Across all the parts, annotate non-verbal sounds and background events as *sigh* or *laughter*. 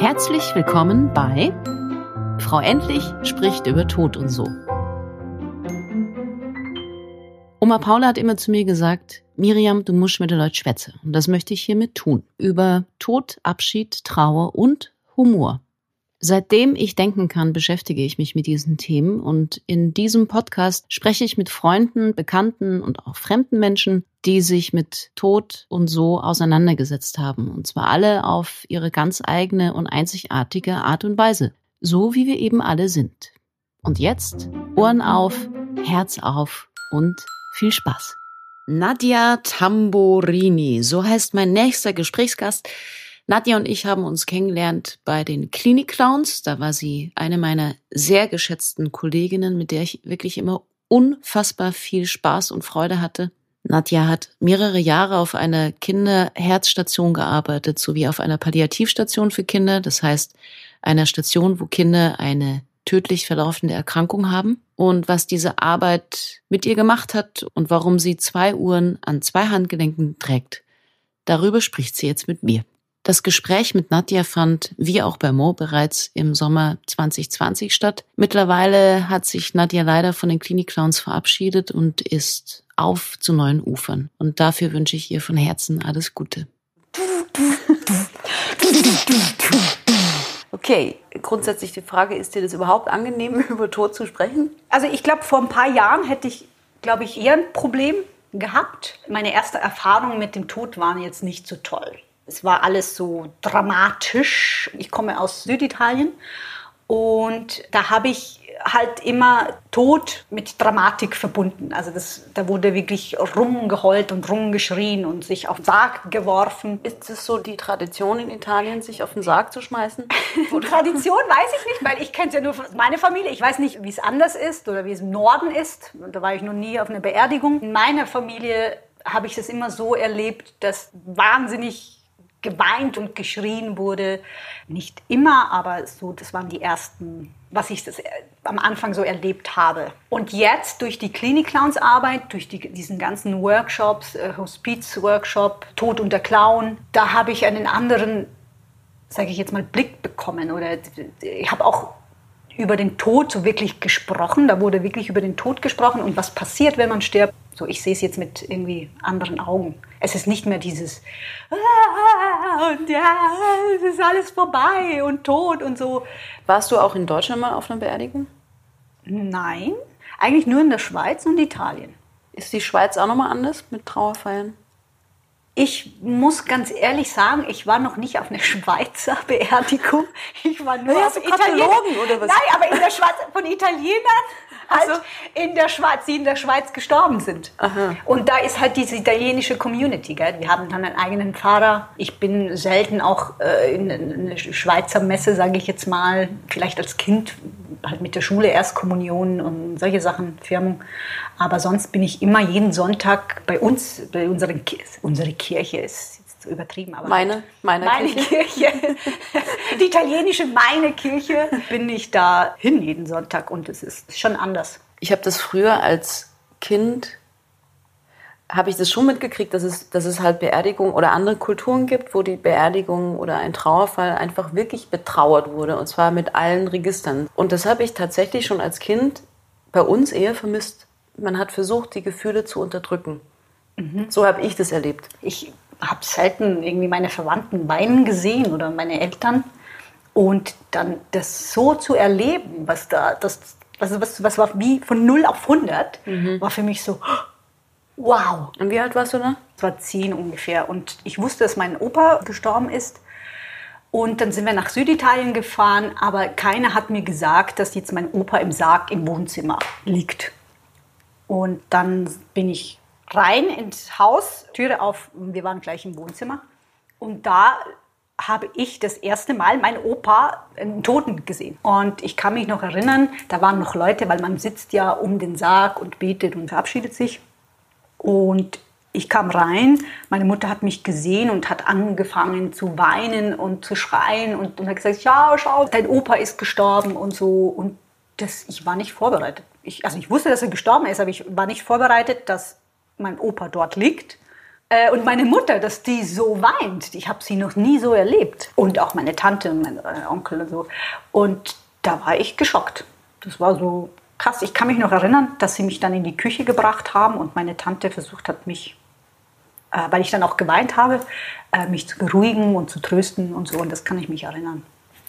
Herzlich willkommen bei Frau Endlich spricht über Tod und so. Oma Paula hat immer zu mir gesagt, Miriam, du musst mit den Leuten schwätzen. Und das möchte ich hiermit tun. Über Tod, Abschied, Trauer und Humor. Seitdem ich denken kann, beschäftige ich mich mit diesen Themen und in diesem Podcast spreche ich mit Freunden, Bekannten und auch fremden Menschen, die sich mit Tod und so auseinandergesetzt haben. Und zwar alle auf ihre ganz eigene und einzigartige Art und Weise. So wie wir eben alle sind. Und jetzt Ohren auf, Herz auf und viel Spaß. Nadja Tamborini, so heißt mein nächster Gesprächsgast. Nadja und ich haben uns kennengelernt bei den Klinik-Clowns. Da war sie eine meiner sehr geschätzten Kolleginnen, mit der ich wirklich immer unfassbar viel Spaß und Freude hatte. Nadja hat mehrere Jahre auf einer Kinderherzstation gearbeitet, sowie auf einer Palliativstation für Kinder. Das heißt, einer Station, wo Kinder eine tödlich verlaufende Erkrankung haben. Und was diese Arbeit mit ihr gemacht hat und warum sie zwei Uhren an zwei Handgelenken trägt, darüber spricht sie jetzt mit mir. Das Gespräch mit Nadja fand, wie auch bei Mo, bereits im Sommer 2020 statt. Mittlerweile hat sich Nadja leider von den Klinik-Clowns verabschiedet und ist auf zu neuen Ufern. Und dafür wünsche ich ihr von Herzen alles Gute. Okay, grundsätzlich die Frage, ist dir das überhaupt angenehm, *laughs* über Tod zu sprechen? Also ich glaube, vor ein paar Jahren hätte ich, glaube ich, eher ein Problem gehabt. Meine erste Erfahrungen mit dem Tod waren jetzt nicht so toll. Es war alles so dramatisch. Ich komme aus Süditalien und da habe ich halt immer Tod mit Dramatik verbunden. Also das, da wurde wirklich rumgeheult und rumgeschrien und sich auf den Sarg geworfen. Ist es so die Tradition in Italien, sich auf den Sarg zu schmeißen? *laughs* Tradition weiß ich nicht, weil ich kenne es ja nur von meiner Familie. Ich weiß nicht, wie es anders ist oder wie es im Norden ist. Da war ich noch nie auf einer Beerdigung. In meiner Familie habe ich das immer so erlebt, dass wahnsinnig geweint und geschrien wurde. Nicht immer, aber so, das waren die ersten, was ich das äh, am Anfang so erlebt habe. Und jetzt durch die Klinik-Clowns-Arbeit, durch die, diesen ganzen Workshops, äh, Hospiz-Workshop, Tod unter Clown, da habe ich einen anderen, sage ich jetzt mal, Blick bekommen. Oder ich habe auch über den Tod so wirklich gesprochen. Da wurde wirklich über den Tod gesprochen und was passiert, wenn man stirbt. So, ich sehe es jetzt mit irgendwie anderen Augen. Es ist nicht mehr dieses ah, und ja, es ist alles vorbei und tot und so. Warst du auch in Deutschland mal auf einer Beerdigung? Nein, eigentlich nur in der Schweiz und Italien. Ist die Schweiz auch nochmal anders mit Trauerfeiern? Ich muss ganz ehrlich sagen, ich war noch nicht auf einer *laughs* Schweizer Beerdigung. Ich war nur ja, auf Italienern. oder was? Nein, aber in der Schweiz von Italienern halt so. in der Schweiz, die in der Schweiz gestorben sind. Aha. Und da ist halt diese italienische Community. Gell? Wir haben dann einen eigenen Pfarrer. Ich bin selten auch äh, in einer Schweizer Messe, sage ich jetzt mal, vielleicht als Kind halt mit der Schule Erstkommunion und solche Sachen, Firmung. Aber sonst bin ich immer jeden Sonntag bei uns, bei unseren unsere Kirche ist jetzt übertrieben, aber meine, meine, meine Kirche, Kirche die italienische meine Kirche, bin ich da hin jeden Sonntag und es ist schon anders. Ich habe das früher als Kind habe ich das schon mitgekriegt, dass es, dass es halt Beerdigungen oder andere Kulturen gibt, wo die Beerdigung oder ein Trauerfall einfach wirklich betrauert wurde und zwar mit allen Registern. Und das habe ich tatsächlich schon als Kind bei uns eher vermisst man hat versucht, die Gefühle zu unterdrücken. Mhm. So habe ich das erlebt. Ich habe selten irgendwie meine Verwandten weinen gesehen oder meine Eltern. Und dann das so zu erleben, was da, das, was, was, was war wie von 0 auf 100, mhm. war für mich so, wow. Und wie alt warst du da? Es war zehn ungefähr. Und ich wusste, dass mein Opa gestorben ist. Und dann sind wir nach Süditalien gefahren, aber keiner hat mir gesagt, dass jetzt mein Opa im Sarg im Wohnzimmer liegt. Und dann bin ich rein ins Haus, Türe auf, wir waren gleich im Wohnzimmer. Und da habe ich das erste Mal meinen Opa einen Toten gesehen. Und ich kann mich noch erinnern, da waren noch Leute, weil man sitzt ja um den Sarg und betet und verabschiedet sich. Und ich kam rein, meine Mutter hat mich gesehen und hat angefangen zu weinen und zu schreien und, und hat gesagt, schau, schau, dein Opa ist gestorben und so. Und das, ich war nicht vorbereitet ich, also ich wusste, dass er gestorben ist, aber ich war nicht vorbereitet, dass mein Opa dort liegt Äh, und meine Mutter, dass die so weint, ich habe sie noch nie so erlebt. Und auch meine Tante und mein äh, Onkel und so. Und da war ich geschockt. Das war so krass. Ich kann mich noch erinnern, dass sie mich dann in die Küche gebracht haben und meine Tante versucht hat, mich, äh, weil ich dann auch geweint habe, äh, mich zu beruhigen und zu trösten und so. Und das kann ich mich erinnern.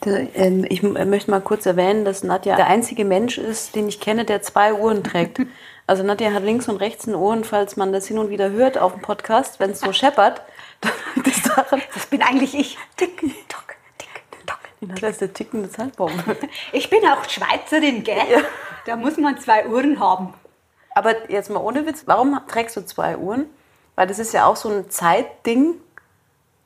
Ähm, ich möchte mal kurz erwähnen, dass Nadja der einzige Mensch ist, den ich kenne, der zwei Uhren trägt. *laughs* Also Nadja hat links und rechts ein Ohren, falls man das hin und wieder hört auf dem Podcast, wenn es so scheppert. *laughs* Das, das bin eigentlich ich. Tick, tock, tick, tock. Das ist der tickende Zeitbaum. *laughs* Ich bin auch Schweizerin, gell? Ja. Da muss man zwei Uhren haben. Aber jetzt mal ohne Witz, warum trägst du zwei Uhren? Weil das ist ja auch so ein Zeitding.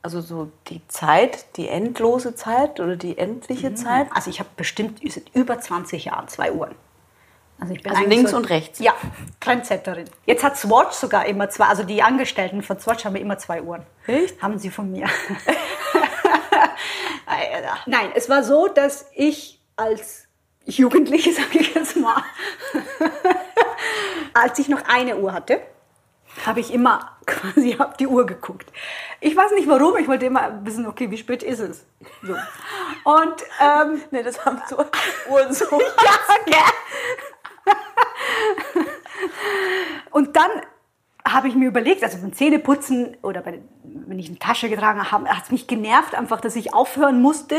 Also so die Zeit, die endlose Zeit oder die endliche mhm. Zeit. Also ich habe bestimmt über 20 Jahre zwei Uhren. Also, ich bin also links so, und rechts. Ja, Trendsetterin. Jetzt hat Swatch sogar immer zwei, also die Angestellten von Swatch haben immer zwei Uhren. Echt? Haben sie von mir. *laughs* *laughs* Nein, es war so, dass ich als Jugendliche, *laughs* sage ich jetzt mal, als ich noch eine Uhr hatte, habe ich immer quasi auf die Uhr geguckt. Ich weiß nicht warum, ich wollte immer wissen, okay, wie spät ist es? So. Und ähm, nee, das haben so Uhren so. ja, gell? Und dann habe ich mir überlegt, also beim Zähneputzen oder bei, wenn ich eine Tasche getragen habe, hat es mich genervt einfach, dass ich aufhören musste,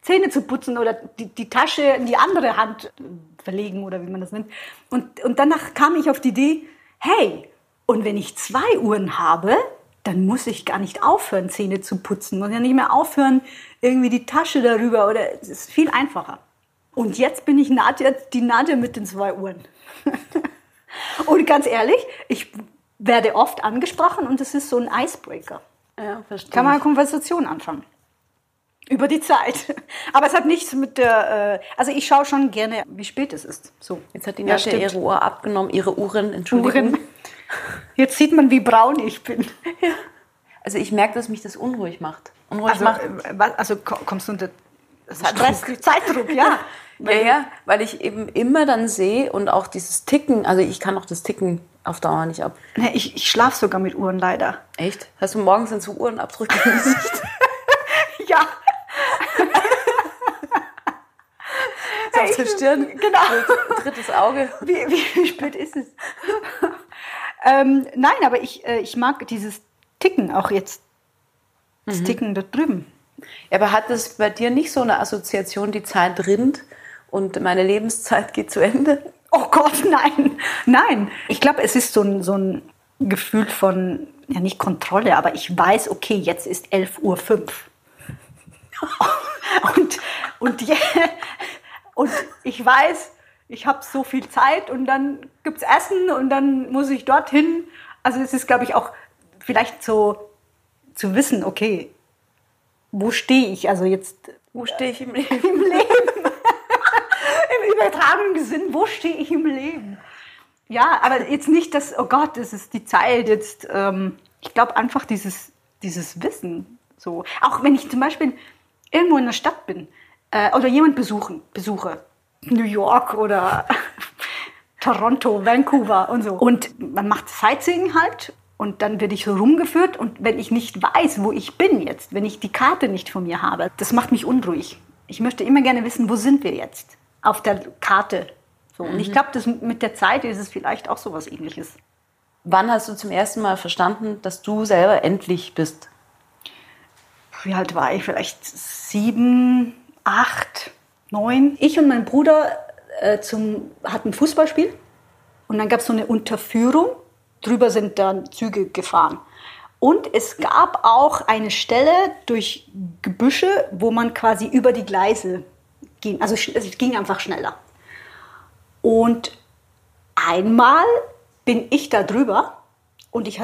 Zähne zu putzen oder die, die Tasche in die andere Hand verlegen oder wie man das nennt. Und, und danach kam ich auf die Idee, hey, und wenn ich zwei Uhren habe, dann muss ich gar nicht aufhören, Zähne zu putzen. Muss ja nicht mehr aufhören, irgendwie die Tasche darüber oder es ist viel einfacher. Und jetzt bin ich Nadja, die Nadja mit den zwei Uhren. *laughs* und ganz ehrlich, ich werde oft angesprochen und es ist so ein Icebreaker. Ja, verstehe. Kann man eine Konversation anfangen. Über die Zeit. *laughs* Aber es hat nichts mit der. Äh, also ich schaue schon gerne, wie spät es ist. So. Jetzt hat die Nadja ja, ihre Uhr abgenommen, ihre Uhren, Entschuldigung. Uhren. Jetzt sieht man, wie braun ich bin. *laughs* Ja. Also ich merke, dass mich das unruhig macht. Unruhig also, macht. Äh, also kommst du unter Stress, Zeitdruck, ja. Ja, ja, weil ich eben immer dann sehe und auch dieses Ticken, also ich kann auch das Ticken auf Dauer nicht ab. Nee, ich, ich schlafe sogar mit Uhren leider. Echt? Hast du morgens dann so Uhrenabdrücke im Gesicht? *laughs* ja. *laughs* so auf der Stirn. Genau. Drittes Auge. Wie, wie spät ist es? ähm, nein, aber ich, äh, ich mag dieses Ticken auch jetzt. Das mhm. Ticken da drüben. Ja, aber hat das bei dir nicht so eine Assoziation, die Zeit rinnt und meine Lebenszeit geht zu Ende? *laughs* Oh Gott, nein, nein. Ich glaube, es ist so ein, so ein Gefühl von, ja nicht Kontrolle, aber ich weiß, okay, jetzt ist 11.05 Uhr. *laughs* und, und, yeah, und ich weiß, ich habe so viel Zeit und dann gibt es Essen und dann muss ich dorthin. Also es ist, glaube ich, auch vielleicht so zu wissen, okay, wo stehe ich? Also jetzt. Wo stehe ich im Leben? *laughs* Im Leben. Übertragenen Sinn, wo stehe ich im Leben? Ja, aber jetzt nicht, dass, oh Gott, das ist die Zeit jetzt. Ähm, ich glaube einfach dieses, dieses Wissen. So. Auch wenn ich zum Beispiel irgendwo in der Stadt bin äh, oder jemand besuchen, besuche, New York oder *laughs* Toronto, Vancouver und so. Und man macht Sightseeing halt und dann werde ich so rumgeführt und wenn ich nicht weiß, wo ich bin jetzt, wenn ich die Karte nicht von mir habe, das macht mich unruhig. Ich möchte immer gerne wissen, wo sind wir jetzt auf der Karte. So. Und ich mhm. glaube, mit der Zeit ist es vielleicht auch so was ähnliches. Wann hast du zum ersten Mal verstanden, dass du selber endlich bist? Wie alt war ich? Vielleicht sieben, acht, neun. Ich und mein Bruder äh, zum, hatten Fußballspiel und dann gab es so eine Unterführung drüber sind dann Züge gefahren. Und es gab auch eine Stelle durch Gebüsche, wo man quasi über die Gleise ging. Also es ging einfach schneller. Und einmal bin ich da drüber und ich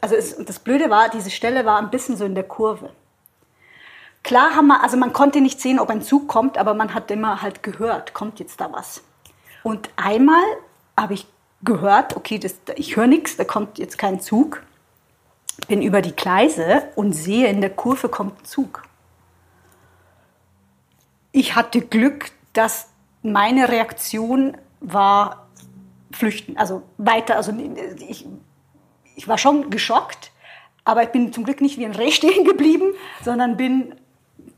also es, das Blöde war, diese Stelle war ein bisschen so in der Kurve. Klar haben wir, also man konnte nicht sehen, ob ein Zug kommt, aber man hat immer halt gehört, kommt jetzt da was. Und einmal habe ich gehört, okay, das, ich höre nichts, da kommt jetzt kein Zug. Bin über die Gleise und sehe, in der Kurve kommt ein Zug. Ich hatte Glück, dass meine Reaktion war flüchten, also weiter, also ich, ich war schon geschockt, aber ich bin zum Glück nicht wie ein Reh *laughs* stehen geblieben, sondern bin,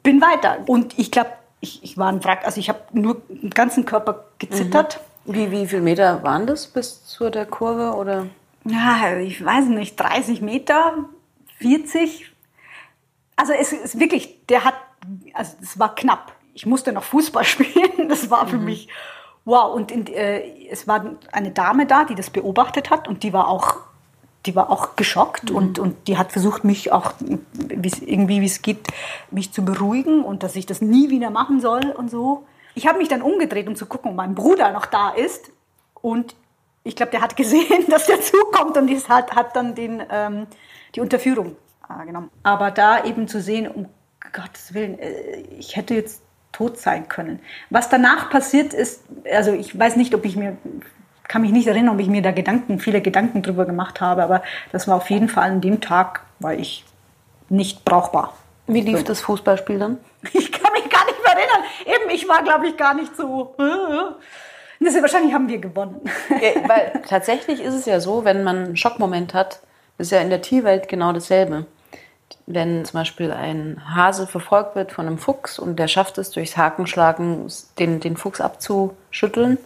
bin weiter. Und ich glaube, ich, ich war ein Wrack, also ich habe nur den ganzen Körper gezittert. Mhm. Wie, wie viele Meter waren das bis zu der Kurve? Oder? Ja, ich weiß nicht, 30 Meter, 40. Also es ist wirklich, der hat, also es war knapp. Ich musste noch Fußball *laughs* spielen. Das war für mhm. mich wow. Und in, äh, es war eine Dame da, die das beobachtet hat und die war auch, die war auch geschockt mhm. und, und die hat versucht, mich auch wie's, irgendwie, wie es geht, mich zu beruhigen und dass ich das nie wieder machen soll und so. Ich habe mich dann umgedreht, um zu gucken, ob mein Bruder noch da ist. Und ich glaube, der hat *laughs* gesehen, dass der zukommt und hat, hat dann den, ähm, die Unterführung äh, genommen. Aber da eben zu sehen, um Gottes Willen, äh, ich hätte jetzt tot sein können. Was danach passiert ist, also ich weiß nicht, ob ich mir, kann mich nicht erinnern, ob ich mir da Gedanken, viele Gedanken drüber gemacht habe, aber das war auf jeden Fall an dem Tag, war ich nicht brauchbar. Wie lief so. das Fußballspiel dann? *laughs* Ich kann mich gar nicht mehr erinnern. Eben, ich war, glaube ich, gar nicht so. Das ist, wahrscheinlich haben wir gewonnen. Ja, weil *laughs* tatsächlich ist es ja so, wenn man einen Schockmoment hat, ist ja in der Tierwelt genau dasselbe wenn zum Beispiel ein Hase verfolgt wird von einem Fuchs und der schafft es durchs Hakenschlagen, den, den Fuchs abzuschütteln,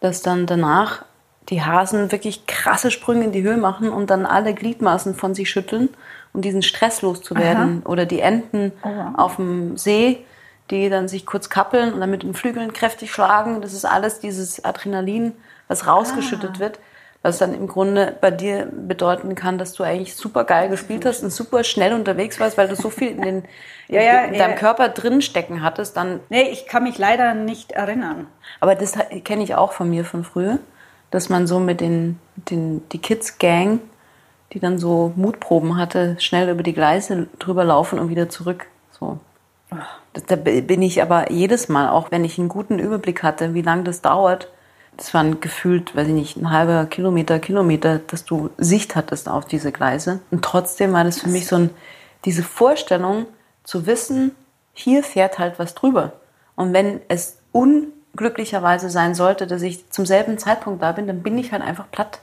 dass dann danach die Hasen wirklich krasse Sprünge in die Höhe machen und dann alle Gliedmaßen von sich schütteln, um diesen Stress loszuwerden. Aha. Oder die Enten oh, auf dem See, die dann sich kurz kappeln und dann mit den Flügeln kräftig schlagen. Das ist alles dieses Adrenalin, was rausgeschüttet ah. wird was dann im Grunde bei dir bedeuten kann, dass du eigentlich super geil gespielt hast und super schnell unterwegs warst, weil du so viel in, den, *laughs* ja, ja, in deinem ja. Körper drinstecken hattest. Dann nee, ich kann mich leider nicht erinnern. Aber das kenne ich auch von mir von früher, dass man so mit den, den die Kids Gang, die dann so Mutproben hatte, schnell über die Gleise drüber laufen und wieder zurück. So. Da bin ich aber jedes Mal, auch wenn ich einen guten Überblick hatte, wie lange das dauert, das waren gefühlt, weiß ich nicht, ein halber Kilometer, Kilometer, dass du Sicht hattest auf diese Gleise. Und trotzdem war das für mich so ein, diese Vorstellung zu wissen, hier fährt halt was drüber. Und wenn es unglücklicherweise sein sollte, dass ich zum selben Zeitpunkt da bin, dann bin ich halt einfach platt.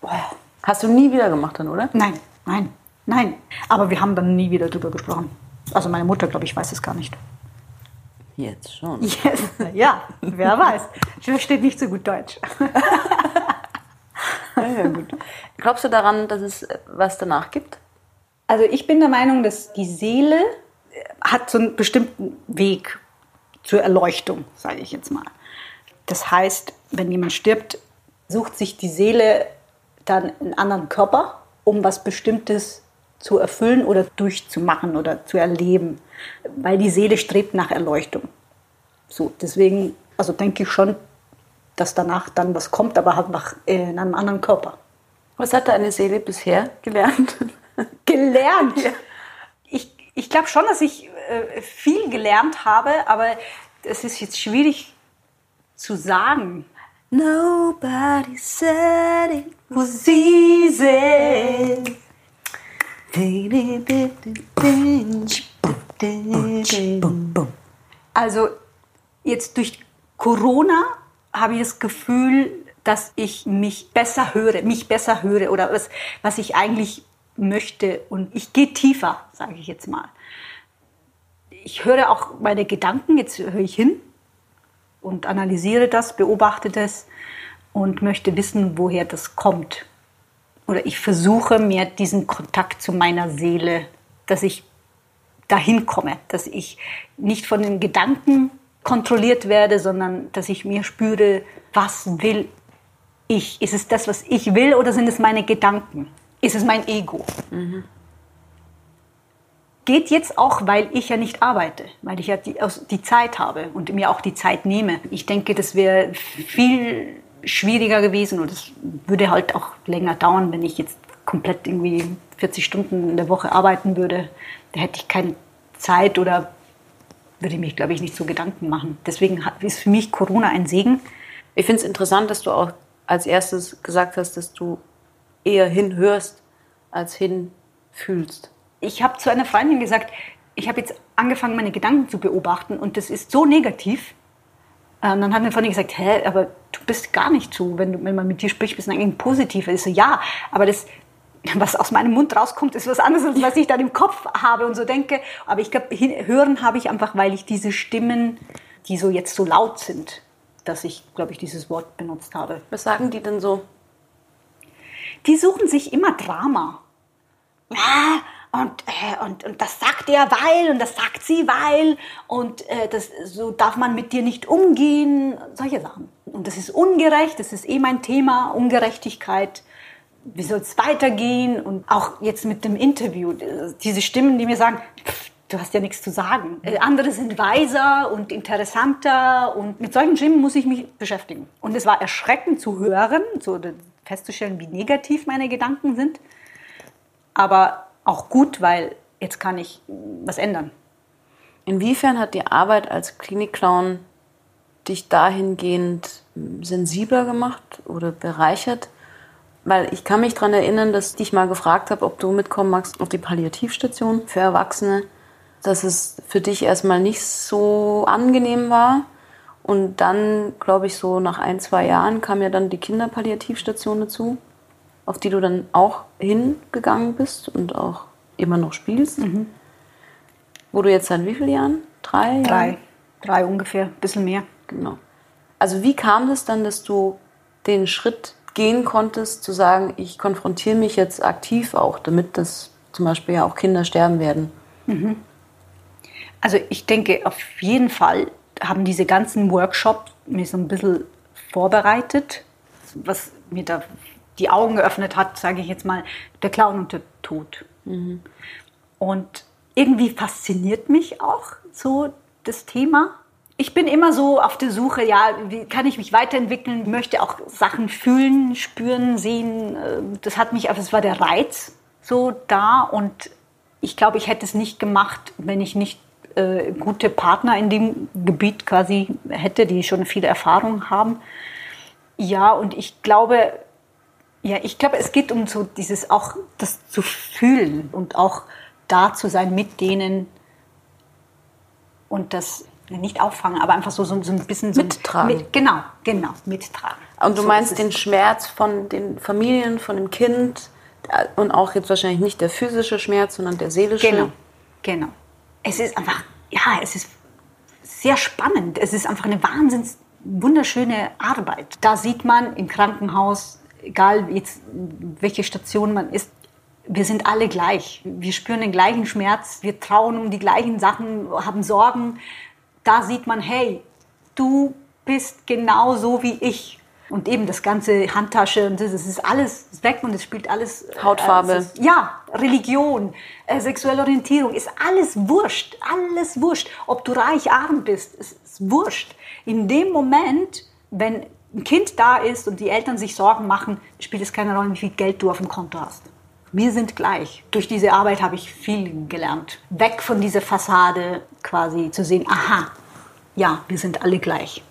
Boah. Hast du nie wieder gemacht dann, oder? Nein, nein, nein. Aber wir haben dann nie wieder drüber gesprochen. Also meine Mutter, glaube ich, weiß es gar nicht. Jetzt schon. Yes. Ja, wer weiß. Ich verstehe nicht so gut Deutsch. ja, gut. Glaubst du daran, dass es was danach gibt? Also ich bin der Meinung, dass die Seele hat so einen bestimmten Weg zur Erleuchtung, sage ich jetzt mal. Das heißt, wenn jemand stirbt, sucht sich die Seele dann einen anderen Körper, um was Bestimmtes zu erfüllen oder durchzumachen oder zu erleben, weil die Seele strebt nach Erleuchtung. So, deswegen, also denke ich schon, dass danach dann was kommt, aber halt nach, äh, in einem anderen Körper. Was hat deine Seele bisher gelernt? *laughs* gelernt? Ja. Ich, ich glaube schon, dass ich äh, viel gelernt habe, aber es ist jetzt schwierig zu sagen. Nobody said it was easy. Also jetzt durch Corona habe ich das Gefühl, dass ich mich besser höre, mich besser höre oder was, was ich eigentlich möchte. Und ich gehe tiefer, sage ich jetzt mal. Ich höre auch meine Gedanken, jetzt höre ich hin und analysiere das, beobachte das und möchte wissen, woher das kommt oder ich versuche mir diesen Kontakt zu meiner Seele, dass ich dahin komme, dass ich nicht von den Gedanken kontrolliert werde, sondern dass ich mir spüre, was will ich? Ist es das, was ich will oder sind es meine Gedanken? Ist es mein Ego? Mhm. Geht jetzt auch, weil ich ja nicht arbeite, weil ich ja die, die Zeit habe und mir auch die Zeit nehme. Ich denke, das wäre viel schwieriger gewesen und es würde halt auch länger dauern, wenn ich jetzt komplett irgendwie 40 Stunden in der Woche arbeiten würde. Da hätte ich keine Zeit oder würde mich, glaube ich, nicht so Gedanken machen. Deswegen ist für mich Corona ein Segen. Ich finde es interessant, dass du auch als erstes gesagt hast, dass du eher hinhörst als hinfühlst. Ich habe zu einer Freundin gesagt, ich habe jetzt angefangen, meine Gedanken zu beobachten und das ist so negativ, Und dann hat mir vorhin gesagt, hä, aber du bist gar nicht so, wenn, du, wenn man mit dir spricht, bist du eigentlich positiv. Ich so, ja, aber das, was aus meinem Mund rauskommt, ist was anderes, als was ich dann im Kopf habe und so denke. Aber ich glaube, hören habe ich einfach, weil ich diese Stimmen, die so jetzt so laut sind, dass ich, glaube ich, dieses Wort benutzt habe. Was sagen die denn so? Die suchen sich immer Drama. Ja, und, äh, und, und das sagt er, weil, und das sagt sie, weil, und äh, das, so darf man mit dir nicht umgehen, solche Sachen. Und das ist ungerecht, das ist eh mein Thema, Ungerechtigkeit. Wie soll es weitergehen? Und auch jetzt mit dem Interview, diese Stimmen, die mir sagen, pff, du hast ja nichts zu sagen. Äh, andere sind weiser und interessanter und mit solchen Stimmen muss ich mich beschäftigen. Und es war erschreckend zu hören, so festzustellen, wie negativ meine Gedanken sind. Aber auch gut, weil jetzt kann ich was ändern. Inwiefern hat die Arbeit als Klinikclown dich dahingehend sensibler gemacht oder bereichert? Weil ich kann mich daran erinnern, dass ich dich mal gefragt habe, ob du mitkommen magst auf die Palliativstation für Erwachsene, dass es für dich erstmal nicht so angenehm war. Und dann, glaube ich, so nach ein, zwei Jahren kam ja dann die Kinderpalliativstation dazu auf die du dann auch hingegangen bist und auch immer noch spielst. Mhm. Wo du jetzt seit wie vielen Jahren? Drei? Drei. Jahren? Drei ungefähr, ein bisschen mehr. Genau. Also wie kam es dann, dass du den Schritt gehen konntest, zu sagen, ich konfrontiere mich jetzt aktiv auch, damit das zum Beispiel ja auch Kinder sterben werden? Mhm. Also ich denke, auf jeden Fall haben diese ganzen Workshops mir so ein bisschen vorbereitet, was mir da die Augen geöffnet hat, sage ich jetzt mal, der Clown und der Tod. Mhm. Und irgendwie fasziniert mich auch so das Thema. Ich bin immer so auf der Suche, ja, wie kann ich mich weiterentwickeln, möchte auch Sachen fühlen, spüren, sehen. Ähm, das hat mich, also es war der Reiz so da und ich glaube, ich hätte es nicht gemacht, wenn ich nicht äh, gute Partner in dem Gebiet quasi hätte, die schon viele Erfahrung haben. Ja, und ich glaube, ja, ich glaube, es geht um so dieses auch das zu fühlen und auch da zu sein mit denen und das nicht auffangen, aber einfach so, so, so ein bisschen so mittragen. Mit, genau, genau, mittragen. Und du so meinst den Schmerz von den Familien, von dem Kind äh, und auch jetzt wahrscheinlich nicht der physische Schmerz, sondern der seelische. Genau, genau. Es ist einfach, ja, es ist sehr spannend. Es ist einfach eine wahnsinns wunderschöne Arbeit. Da sieht man im Krankenhaus egal jetzt welche Station man ist, wir sind alle gleich. Wir spüren den gleichen Schmerz, wir trauen um die gleichen Sachen, haben Sorgen. Da sieht man, hey, du bist genau so wie ich. Und eben das ganze Handtasche und das, das ist alles weg und es spielt alles. Äh, Hautfarbe. Äh, ja, Religion, äh, sexuelle Orientierung, ist alles wurscht. Alles wurscht. Ob du reich, arm bist, ist, ist wurscht. In dem Moment, wenn ein Kind da ist und die Eltern sich Sorgen machen, spielt es keine Rolle, wie viel Geld du auf dem Konto hast. Wir sind gleich. Durch diese Arbeit habe ich viel gelernt. Weg von dieser Fassade quasi zu sehen, aha, ja, wir sind alle gleich.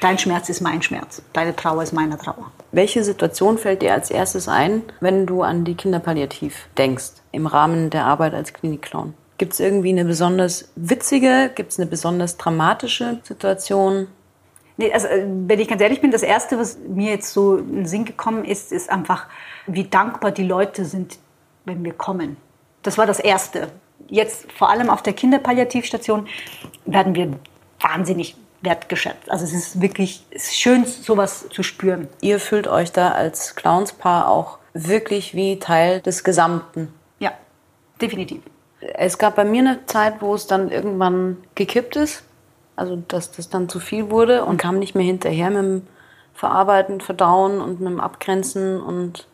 Dein Schmerz ist mein Schmerz, deine Trauer ist meine Trauer. Welche Situation fällt dir als erstes ein, wenn du an die Kinderpalliativ denkst, im Rahmen der Arbeit als Klinikclown? Gibt es irgendwie eine besonders witzige, gibt es eine besonders dramatische Situation? Nee, also, äh, wenn ich ganz ehrlich bin, das Erste, was mir jetzt so in den Sinn gekommen ist, ist einfach, wie dankbar die Leute sind, wenn wir kommen. Das war das Erste. Jetzt vor allem auf der Kinderpalliativstation werden wir wahnsinnig wertgeschätzt. Also es ist wirklich es ist schön, sowas zu spüren. Ihr fühlt euch da als Clownspaar auch wirklich wie Teil des Gesamten. Ja, definitiv. Es gab bei mir eine Zeit, wo es dann irgendwann gekippt ist. Also, dass das dann zu viel wurde und kam nicht mehr hinterher mit dem Verarbeiten, Verdauen und mit dem Abgrenzen und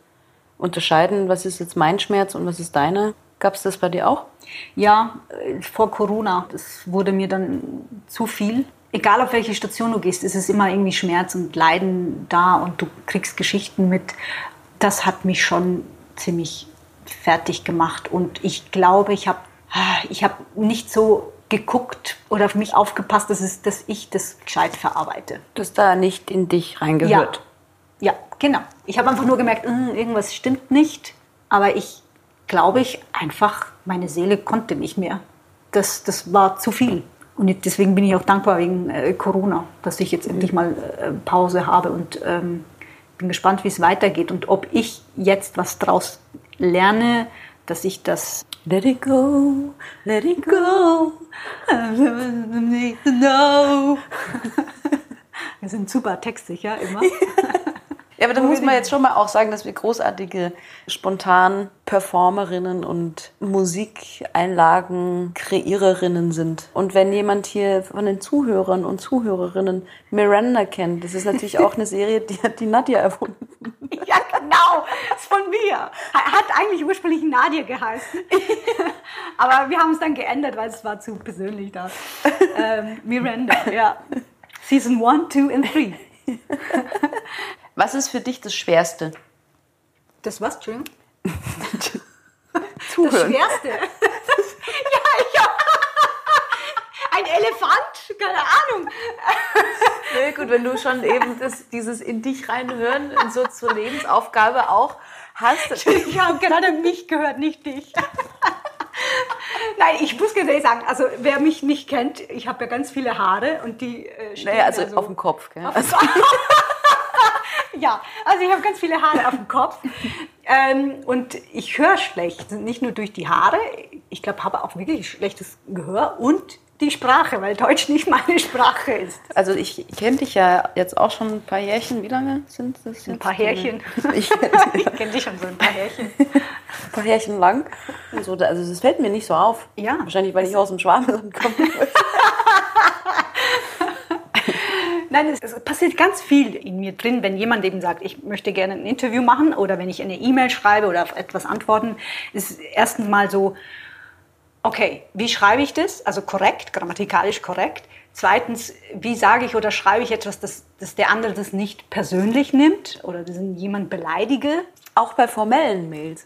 unterscheiden, was ist jetzt mein Schmerz und was ist deiner. Gab es das bei dir auch? Ja, vor Corona. Das wurde mir dann zu viel. Egal auf welche Station du gehst, ist es immer irgendwie Schmerz und Leiden da und du kriegst Geschichten mit. Das hat mich schon ziemlich fertig gemacht und ich glaube, ich habe ich hab nicht so geguckt oder auf mich aufgepasst, dass, es, dass ich das gescheit verarbeite. Dass da nicht in dich reingehört. Ja, ja genau. Ich habe einfach nur gemerkt, hm, irgendwas stimmt nicht. Aber ich glaube, ich einfach, meine Seele konnte nicht mehr. Das, das war zu viel. Und deswegen bin ich auch dankbar wegen äh, Corona, dass ich jetzt endlich mal äh, Pause habe und ähm, bin gespannt, wie es weitergeht und ob ich jetzt was draus lerne, dass ich das Let it go, let it go, need to know. *laughs* Wir sind super textsicher immer. *laughs* Ja, aber da muss man jetzt schon mal auch sagen, dass wir großartige spontan Performerinnen und Musikeinlagen Kreiererinnen sind. Und wenn jemand hier von den Zuhörern und Zuhörerinnen Miranda kennt, das ist natürlich auch eine Serie, die hat die Nadja erfunden. *laughs* Ja, genau, ist von mir. Hat eigentlich ursprünglich Nadia geheißen. *laughs* Aber wir haben es dann geändert, weil es war zu persönlich da. Ähm, Miranda, ja. Season 1, 2 und 3. Was ist für dich das Schwerste? Das was, Entschuldigung? *laughs* Zuhören. Das Schwerste? *laughs* ja, ich Ein Elefant? Keine Ahnung. *laughs* Nee, gut, wenn du schon eben das, dieses in dich reinhören und so zur Lebensaufgabe auch hast. Ich habe gerade mich gehört, nicht dich. Nein, ich muss ganz ehrlich sagen, also wer mich nicht kennt, ich habe ja ganz viele Haare und die äh, stehen Naja, also da so auf dem Kopf, gell? Auf dem ja, also ich habe ganz viele Haare auf dem Kopf ähm, und ich höre schlecht, nicht nur durch die Haare, ich glaube, habe auch wirklich schlechtes Gehör und die Sprache, weil Deutsch nicht meine Sprache ist. Also ich kenne dich ja jetzt auch schon ein paar Jährchen. Wie lange sind das jetzt? Ein paar Härchen. *laughs* Ich, Ich kenne dich schon so ein paar Härchen. ein paar Jährchen lang. So, also das fällt mir nicht so auf. Ja. Wahrscheinlich, weil ich aus dem Schwabenland komme. *laughs* Nein, es, es passiert ganz viel in mir drin, wenn jemand eben sagt, ich möchte gerne ein Interview machen oder wenn ich eine E-Mail schreibe oder auf etwas antworten, ist erstens mal so, okay, wie schreibe ich das? Also korrekt, grammatikalisch korrekt. Zweitens, wie sage ich oder schreibe ich etwas, dass, dass der andere das nicht persönlich nimmt oder dass jemand beleidige? Auch bei formellen Mails.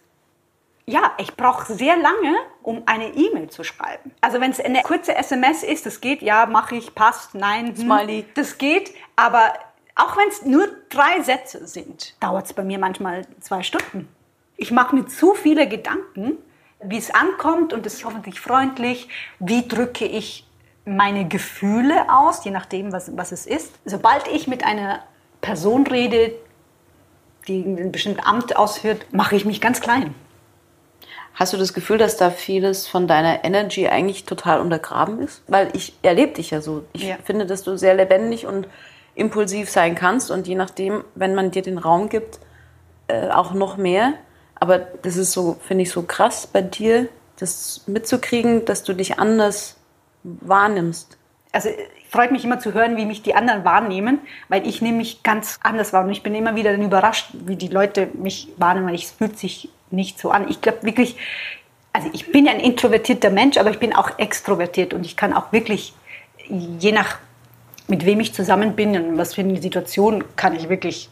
Ja, ich brauche sehr lange, um eine E-Mail zu schreiben. Also wenn es eine kurze SMS ist, das geht, ja, mache ich, passt, nein, hm, Smiley. das geht. Aber auch wenn es nur drei Sätze sind, dauert es bei mir manchmal zwei Stunden. Ich mache mir zu viele Gedanken, wie es ankommt und es ist hoffentlich freundlich. Wie drücke ich meine Gefühle aus, je nachdem, was, was es ist. Sobald ich mit einer Person rede, die ein bestimmtes Amt ausführt, mache ich mich ganz klein. Hast du das Gefühl, dass da vieles von deiner Energy eigentlich total untergraben ist? Weil ich erlebe dich ja so. Ich Ja. finde, dass du sehr lebendig und impulsiv sein kannst und je nachdem, wenn man dir den Raum gibt, äh, auch noch mehr. Aber das ist so, finde ich, so krass bei dir, das mitzukriegen, dass du dich anders wahrnimmst. also freut mich immer zu hören, wie mich die anderen wahrnehmen, weil ich nehme mich ganz anders wahr und ich bin immer wieder dann überrascht, wie die Leute mich wahrnehmen, weil ich- es fühlt sich nicht so an. Ich glaube wirklich, also ich bin ein introvertierter Mensch, aber ich bin auch extrovertiert und ich kann auch wirklich, je nach mit wem ich zusammen bin und was für eine Situation, kann ich wirklich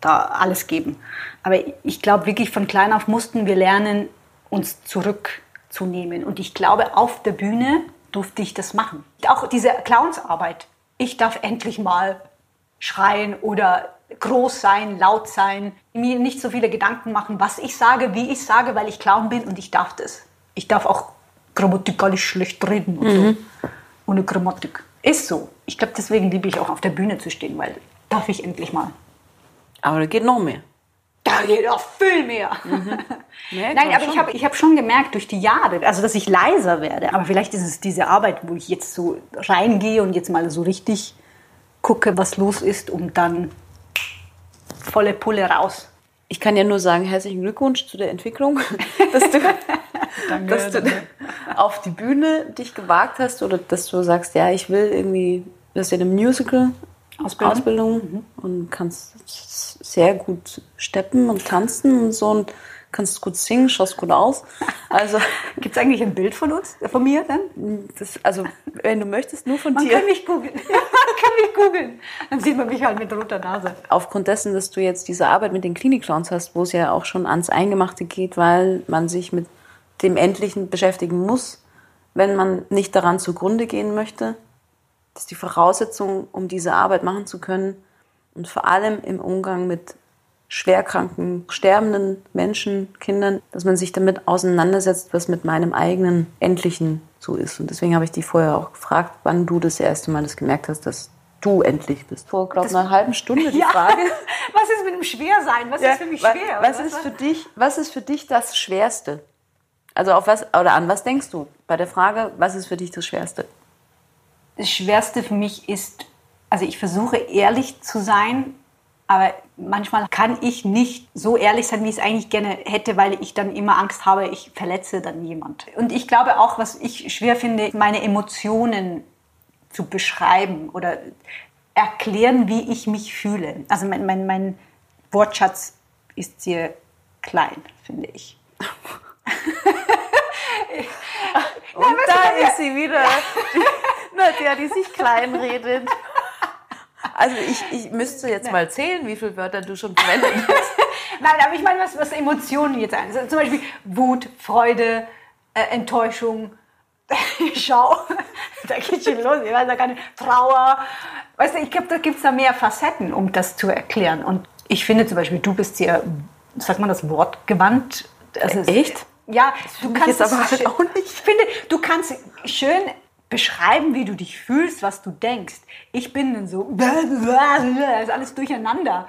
da alles geben. Aber ich glaube wirklich, von klein auf mussten wir lernen, uns zurückzunehmen. Und ich glaube, auf der Bühne durfte ich das machen. Auch diese Clownsarbeit. Ich darf endlich mal schreien oder groß sein, laut sein, mir nicht so viele Gedanken machen, was ich sage, wie ich sage, weil ich Clown bin und ich darf das. Ich darf auch grammatikalisch schlecht reden und so. Ohne Grammatik. Ist so. Ich glaube, deswegen liebe ich auch auf der Bühne zu stehen, weil darf ich endlich mal. Aber da geht noch mehr. Da geht noch viel mehr. Merkt *laughs* Nein, man aber schon. ich habe ich hab schon gemerkt durch die Jahre, also dass ich leiser werde. Aber vielleicht ist es diese Arbeit, wo ich jetzt so reingehe und jetzt mal so richtig gucke, was los ist, um dann volle Pulle raus. Ich kann ja nur sagen, herzlichen Glückwunsch zu der Entwicklung, *laughs* dass du, *laughs* *laughs* dass du auf die Bühne dich gewagt hast oder dass du sagst, ja, ich will irgendwie, du hast ja eine Musical Ausbildung. Ausbildung und kannst sehr gut steppen und tanzen und so und kannst gut singen, schaust gut aus. Also, Gibt es eigentlich ein Bild von uns, von mir dann? das, also wenn du möchtest, nur von Man dir. kann mich googeln. *laughs* Kann mich googeln. Dann sieht man mich halt mit roter Nase. aufgrund dessen, dass du jetzt diese Arbeit mit den Klinikclowns hast, wo es ja auch schon ans Eingemachte geht, weil man sich mit dem Endlichen beschäftigen muss, wenn man nicht daran zugrunde gehen möchte, ist die Voraussetzung, um diese Arbeit machen zu können und vor allem im Umgang mit schwerkranken, sterbenden Menschen, Kindern, dass man sich damit auseinandersetzt, was mit meinem eigenen Endlichen so ist. Und deswegen habe ich dich vorher auch gefragt, wann du das erste Mal das gemerkt hast, dass du endlich bist. Vor, glaube ich, einer halben Stunde die *laughs* ja. Frage. *laughs* was ist mit dem Schwersein? Was ja, ist für mich schwer? Was, was, ist für dich, was ist für dich das Schwerste? Also auf was oder an was denkst du bei der Frage, was ist für dich das Schwerste? Das Schwerste für mich ist, also ich versuche ehrlich zu sein, aber manchmal kann ich nicht so ehrlich sein, wie ich es eigentlich gerne hätte, weil ich dann immer Angst habe, ich verletze dann jemand. Und ich glaube auch, was ich schwer finde, meine Emotionen zu beschreiben oder erklären, wie ich mich fühle. Also mein, mein, mein Wortschatz ist sehr klein, finde ich. *laughs* Und Nein, da ist sie wieder, die, *laughs* Nadja, die sich kleinredet. Also ich, ich müsste jetzt mal zählen, wie viele Wörter du schon verwendet hast. *laughs* Nein, aber ich meine, was, was Emotionen jetzt ein. Also zum Beispiel Wut, Freude, äh, Enttäuschung, *laughs* Schau, da geht schon los. Ich weiß ja keine Trauer. Weißt du, ich glaube, da gibt es da mehr Facetten, um das zu erklären. Und ich finde zum Beispiel, du bist sehr, sagt man das Wort, gewandt. Also Echt? Ja, du kannst es aber halt *laughs* auch nicht. Ich finde, du kannst schön beschreiben, wie du dich fühlst, was du denkst. Ich bin dann so, *laughs* ist alles durcheinander.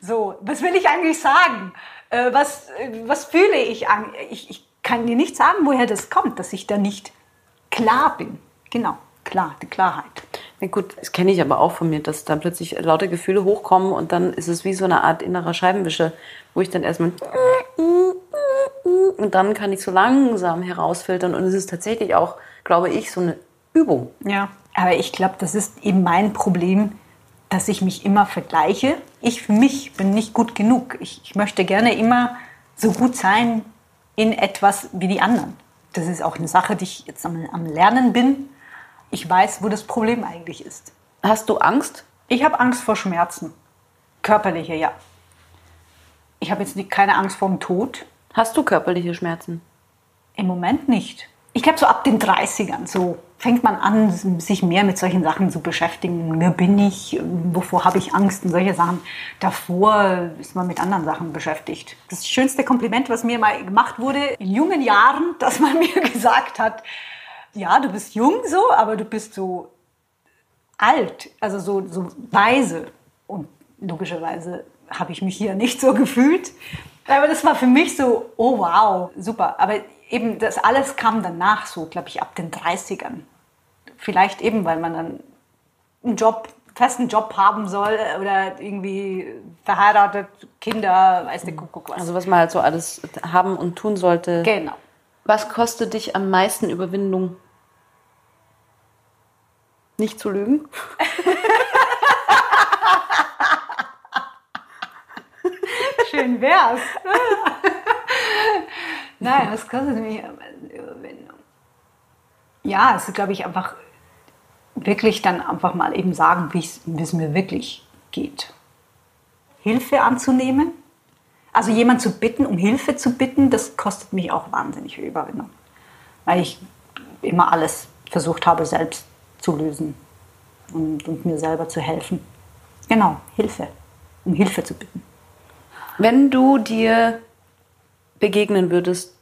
So, was will ich eigentlich sagen? Äh, was, was fühle ich? ich? Ich kann dir nicht sagen, woher das kommt, dass ich da nicht klar bin. Genau, klar, die Klarheit. Na gut, das kenne ich aber auch von mir, dass da plötzlich lauter Gefühle hochkommen und dann ist es wie so eine Art innerer Scheibenwischer, wo ich dann erstmal und dann kann ich so langsam herausfiltern und es ist tatsächlich auch, glaube ich, so eine Übung. Ja, aber ich glaube, das ist eben mein Problem, dass ich mich immer vergleiche. Ich für mich bin nicht gut genug. Ich, ich möchte gerne immer so gut sein in etwas wie die anderen das ist auch eine Sache, die ich jetzt am, am Lernen bin. Ich weiß, wo das Problem eigentlich ist. Hast du Angst? Ich habe Angst vor Schmerzen. Körperliche, ja. Ich habe jetzt keine Angst vor dem Tod. Hast du körperliche Schmerzen? Im Moment nicht. Ich glaube, so ab den 30ern so fängt man an, sich mehr mit solchen Sachen zu beschäftigen. Wer bin ich? Wovor habe ich Angst? Und solche Sachen. Davor ist man mit anderen Sachen beschäftigt. Das schönste Kompliment, was mir mal gemacht wurde in jungen Jahren, *laughs* dass man mir gesagt hat, ja, du bist jung so, aber du bist so alt, also so, so weise. Und logischerweise habe ich mich hier nicht so gefühlt. Aber das war für mich so, oh wow, super. Aber eben das alles kam danach so, glaube ich, ab den 30ern. Vielleicht eben, weil man dann einen Job, festen Job haben soll oder irgendwie verheiratet, Kinder, weiß der Kuckuck was. Also was man halt so alles haben und tun sollte. Genau. Was kostet dich am meisten Überwindung? Nicht zu lügen? *laughs* Schön wär's. *laughs* Nein, was kostet mich Überwindung? Ja, es ist, glaube ich, einfach wirklich dann einfach mal eben sagen, wie es mir wirklich geht. Hilfe anzunehmen. Also jemand zu bitten, um Hilfe zu bitten, das kostet mich auch wahnsinnig viel Überwindung. Weil ich immer alles versucht habe, selbst zu lösen und, und mir selber zu helfen. Genau, Hilfe. Um Hilfe zu bitten. Wenn du dir begegnen würdest,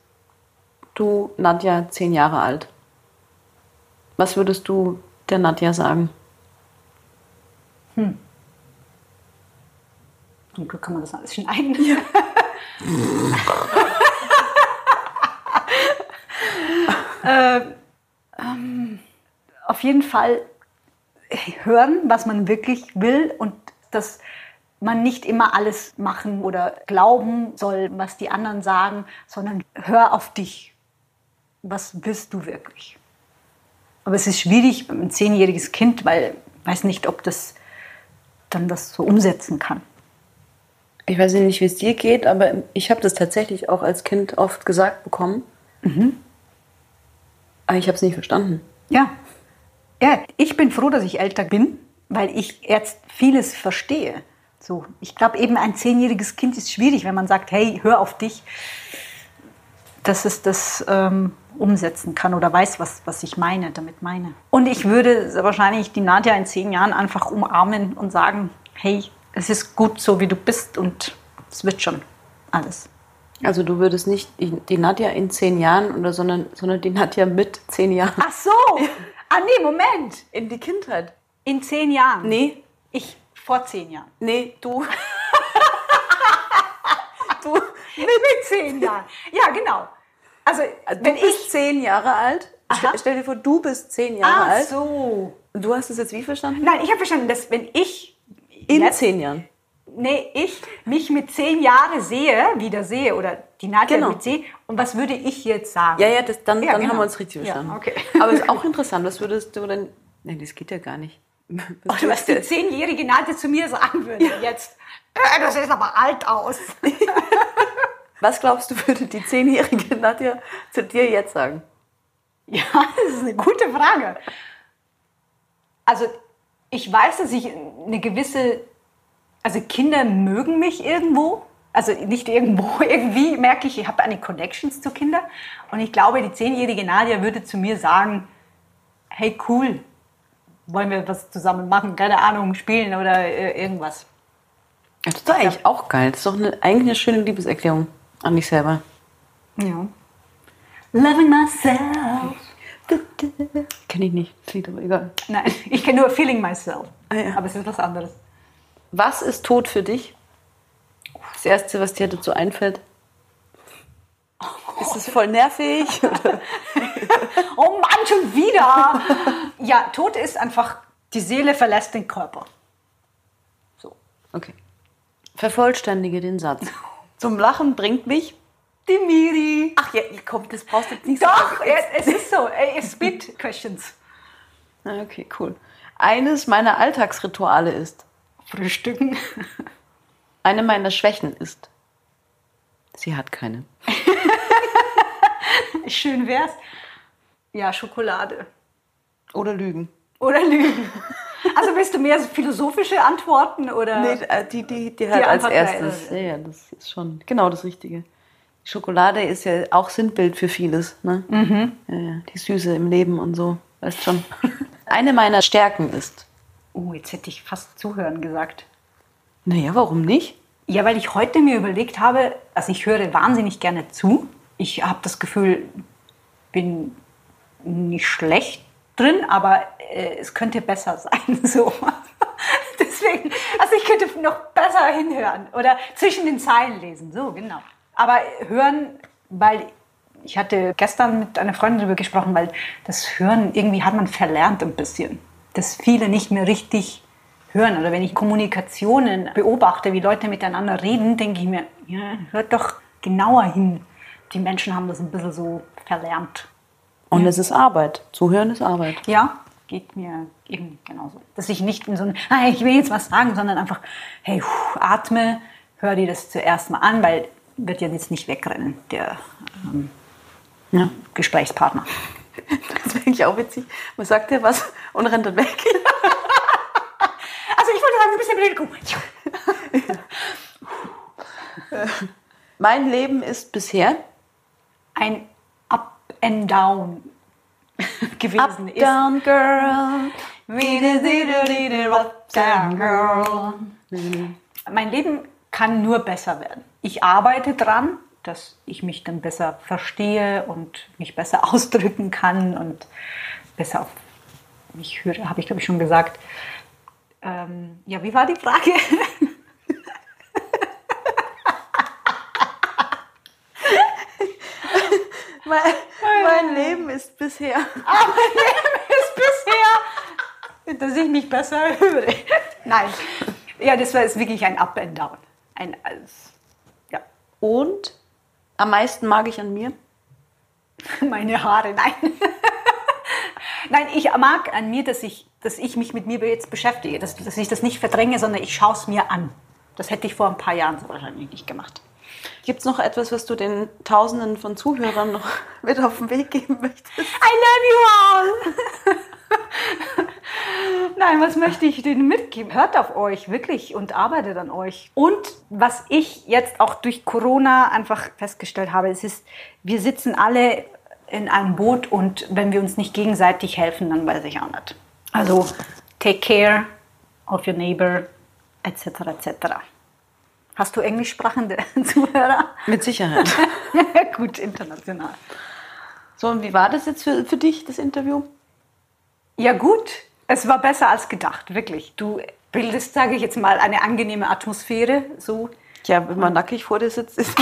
du Nadja, zehn Jahre alt, was würdest du der Nadja sagen? Hm. Zum Glück kann man das alles schneiden. Ja. *laughs* äh, ähm, auf jeden Fall hören, was man wirklich will und dass man nicht immer alles machen oder glauben soll, was die anderen sagen, sondern hör auf dich. Was bist du wirklich? Aber es ist schwierig ein zehnjähriges Kind, weil ich weiß nicht, ob das dann das so umsetzen kann. Ich weiß nicht, wie es dir geht, aber ich habe das tatsächlich auch als Kind oft gesagt bekommen. Mhm. Aber ich habe es nicht verstanden. Ja. Ja, ich bin froh, dass ich älter bin, weil ich jetzt vieles verstehe. So, ich glaube eben ein zehnjähriges Kind ist schwierig, wenn man sagt, hey, hör auf dich, dass es das ähm, umsetzen kann oder weiß, was, was ich meine, damit meine. Und ich würde wahrscheinlich die Nadja in zehn Jahren einfach umarmen und sagen, hey, es ist gut so, wie du bist und es wird schon alles. Also du würdest nicht die, Nadja in zehn Jahren oder sondern, sondern die Nadja mit zehn Jahren Ach so! Ah nee, Moment! in die Kindheit. In zehn Jahren. Nee, Ich vor zehn Jahren. nee, du. *laughs* du, Mit zehn Jahren. Ja, genau. Also, du wenn bist ich. zehn Jahre alt. Aha. Stell, dir vor, du bist zehn Jahre Ah, alt. so. Und du hast es jetzt wie verstanden? Nein, ich habe verstanden, dass wenn ich. In jetzt, zehn Jahren. Nee, ich mich mit zehn Jahren sehe, wieder sehe, oder die Nadja Genau. mit sehe, und was würde ich jetzt sagen? Ja, ja, das, dann, Ja, dann genau. haben wir uns richtig Ja, verstanden. okay. Aber ist *laughs* auch interessant, was würdest du denn. Nein, das geht ja gar nicht. Oder *laughs* was die zehnjährige Nadja zu mir sagen würde jetzt. Äh, Das sieht aber alt aus. *laughs* Was glaubst du, *laughs* würde die zehnjährige Nadja zu dir jetzt sagen? Ja, das ist eine gute Frage. Also, ich weiß, dass ich eine gewisse, also Kinder mögen mich irgendwo. Also nicht irgendwo, *laughs* irgendwie merke ich, ich habe eine Connections zu Kindern. Und ich glaube, die zehnjährige Nadia würde zu mir sagen, hey cool, wollen wir was zusammen machen? Keine Ahnung, spielen oder äh, irgendwas. Das ist doch eigentlich auch geil. Das ist doch eine, eigentlich eine schöne Liebeserklärung an dich selber. Ja. Loving myself. Kenne ich nicht, das Lied, aber egal. Nein, ich kenne nur Feeling myself. Ah, ja. Aber es ist was anderes. Was ist tot für dich? Das Erste, was dir dazu einfällt. Ist es voll nervig? *laughs* Oh Mann, schon wieder! ja, Tod ist einfach, die Seele verlässt den Körper. So. Okay. Vervollständige den Satz. *laughs* Zum Lachen bringt mich. Die Miri. Ach ja, komm, das brauchst du jetzt nicht Doch, so. es, es ist so. Speed Questions. Okay, cool. Eines meiner Alltagsrituale ist, Frühstücken. *laughs* eine meiner Schwächen ist, sie hat keine. *laughs* Schön wär's. Ja, Schokolade. Oder Lügen. Oder Lügen. Also willst du mehr so philosophische Antworten oder? Nee, äh, die, die, die halt als einfach erstes. Ja, ja, das ist schon genau das Richtige. Schokolade ist ja auch Sinnbild für vieles. Ne? Ja, ja, die Süße im Leben und so. Weißt schon. Eine meiner Stärken ist. Oh, jetzt hätte ich fast zuhören gesagt. Naja, warum nicht? Ja, weil ich heute mir überlegt habe, also ich höre wahnsinnig gerne zu. Ich habe das Gefühl, bin nicht schlecht drin, aber äh, es könnte besser sein. *laughs* So. Deswegen, also ich könnte noch besser hinhören oder zwischen den Zeilen lesen. So, genau. Aber hören, weil ich hatte gestern mit einer Freundin darüber gesprochen, weil das Hören irgendwie hat man verlernt ein bisschen. Dass viele nicht mehr richtig hören. Oder wenn ich Kommunikationen beobachte, wie Leute miteinander reden, denke ich mir, ja, hört doch genauer hin. Die Menschen haben das ein bisschen so verlernt. Und es ist Arbeit. Zuhören ist Arbeit. Ja, geht mir eben genauso. Dass ich nicht in so ein, ah, ich will jetzt was sagen, sondern einfach, hey, atme, hör dir das zuerst mal an, weil wird ja jetzt nicht wegrennen, der ähm, Ja. Gesprächspartner. *laughs* Das wäre eigentlich auch witzig. Man sagt ja was und rennt dann weg. *laughs* Also ich wollte sagen, du bist ja Politikum. Mein Leben ist bisher Ein and Down gewesen Up, ist. down, girl. Up, down, girl. Mein Leben kann nur besser werden. Ich arbeite dran, dass ich mich dann besser verstehe und mich besser *laughs* ausdrücken kann und besser auf mich höre, habe ich glaube ich schon gesagt. Ähm, ja, wie war die Frage? *laughs* *laughs* Mein, mein Leben ist bisher. Ist bisher, dass ich mich besser höre. Nein. Ja, das war jetzt wirklich ein Up and Down. Ein, als, ja, Und am meisten mag ich an mir. meine Haare, nein. Nein, ich mag an mir, dass ich, dass ich mich mit mir jetzt beschäftige, dass, dass ich das nicht verdränge, sondern ich schaue es mir an. Das hätte ich vor ein paar Jahren so wahrscheinlich nicht gemacht. Gibt es noch etwas, was du den Tausenden von Zuhörern noch *laughs* mit auf den Weg geben möchtest? I love you all! Nein, was möchte ich denen mitgeben? Hört auf euch, wirklich, und arbeitet an euch. Und was ich jetzt auch durch Corona einfach festgestellt habe, es ist, wir sitzen alle in einem Boot und wenn wir uns nicht gegenseitig helfen, dann weiß ich auch nicht. Also, take care of your neighbor, etc., etc. Hast du englischsprachende *laughs* Zuhörer? Mit Sicherheit. *laughs* Gut, international. So, und wie war das jetzt für, für dich, das Interview? Ja gut, es war besser als gedacht, wirklich. Du bildest, sage ich jetzt mal, eine angenehme Atmosphäre. So. Ja, wenn man nackig vor dir sitzt, ist *laughs*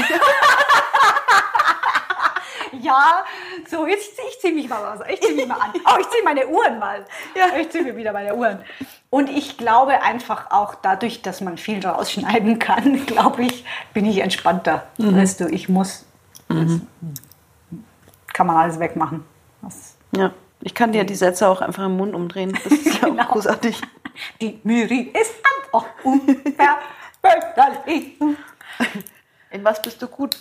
Ja, so jetzt ich ziehe mich mal aus. Ich ziehe mich mal an. Oh, ich ziehe meine Uhren mal. Ja. Ich ziehe mir wieder meine Uhren. Und ich glaube einfach auch dadurch, dass man viel rausschneiden kann, *laughs* glaube ich, bin ich entspannter. Mhm. Weißt du, ich muss, mhm. kann man alles wegmachen. Das ja, ich kann dir die Sätze auch einfach im Mund umdrehen. Das ist *laughs* ja genau. auch großartig. Die Miri ist einfach unverböterlich. *laughs* In was bist du gut?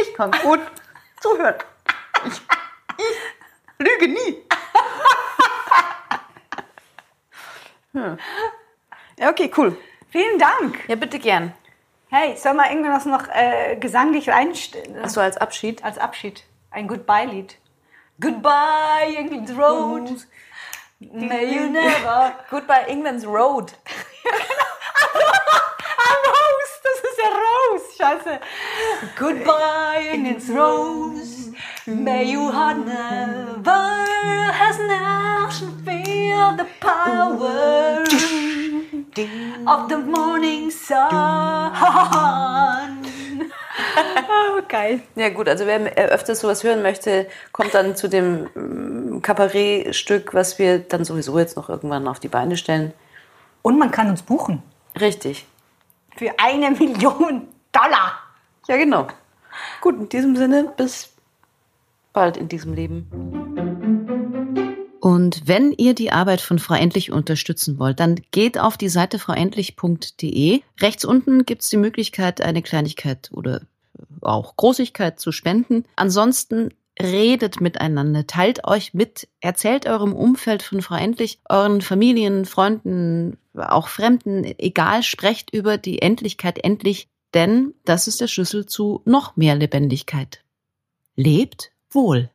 Ich kann gut zuhören. Ich, ich lüge nie. Hm. Ja, okay, cool. Vielen Dank. Ja, bitte gern. Hey, soll mal irgendwas noch äh, gesanglich reinstellen? Achso, als Abschied? Als Abschied. Ein Goodbye-Lied. Goodbye, England's Road. May you never. Goodbye, England's Road. *laughs* Rose, das ist ja Rose. Scheiße. Goodbye, England's Rose. May you heart never has an feel the power of the morning sun. *laughs* oh, geil. Ja gut, also wer öfters sowas hören möchte, kommt dann zu dem mm, Kabarettstück, was wir dann sowieso jetzt noch irgendwann auf die Beine stellen. Und man kann uns buchen. Richtig. Für eine *laughs* Million Dollar. Ja, genau. Gut, in diesem Sinne, bis bald in diesem Leben. Und wenn ihr die Arbeit von Frau Endlich unterstützen wollt, dann geht auf die Seite frauendlich.de. Rechts unten gibt es die Möglichkeit, eine Kleinigkeit oder auch Großigkeit zu spenden. Ansonsten redet miteinander, teilt euch mit, erzählt eurem Umfeld von Frau Endlich, euren Familien, Freunden, auch Fremden, egal, sprecht über die Endlichkeit endlich, denn das ist der Schlüssel zu noch mehr Lebendigkeit. Lebt wohl.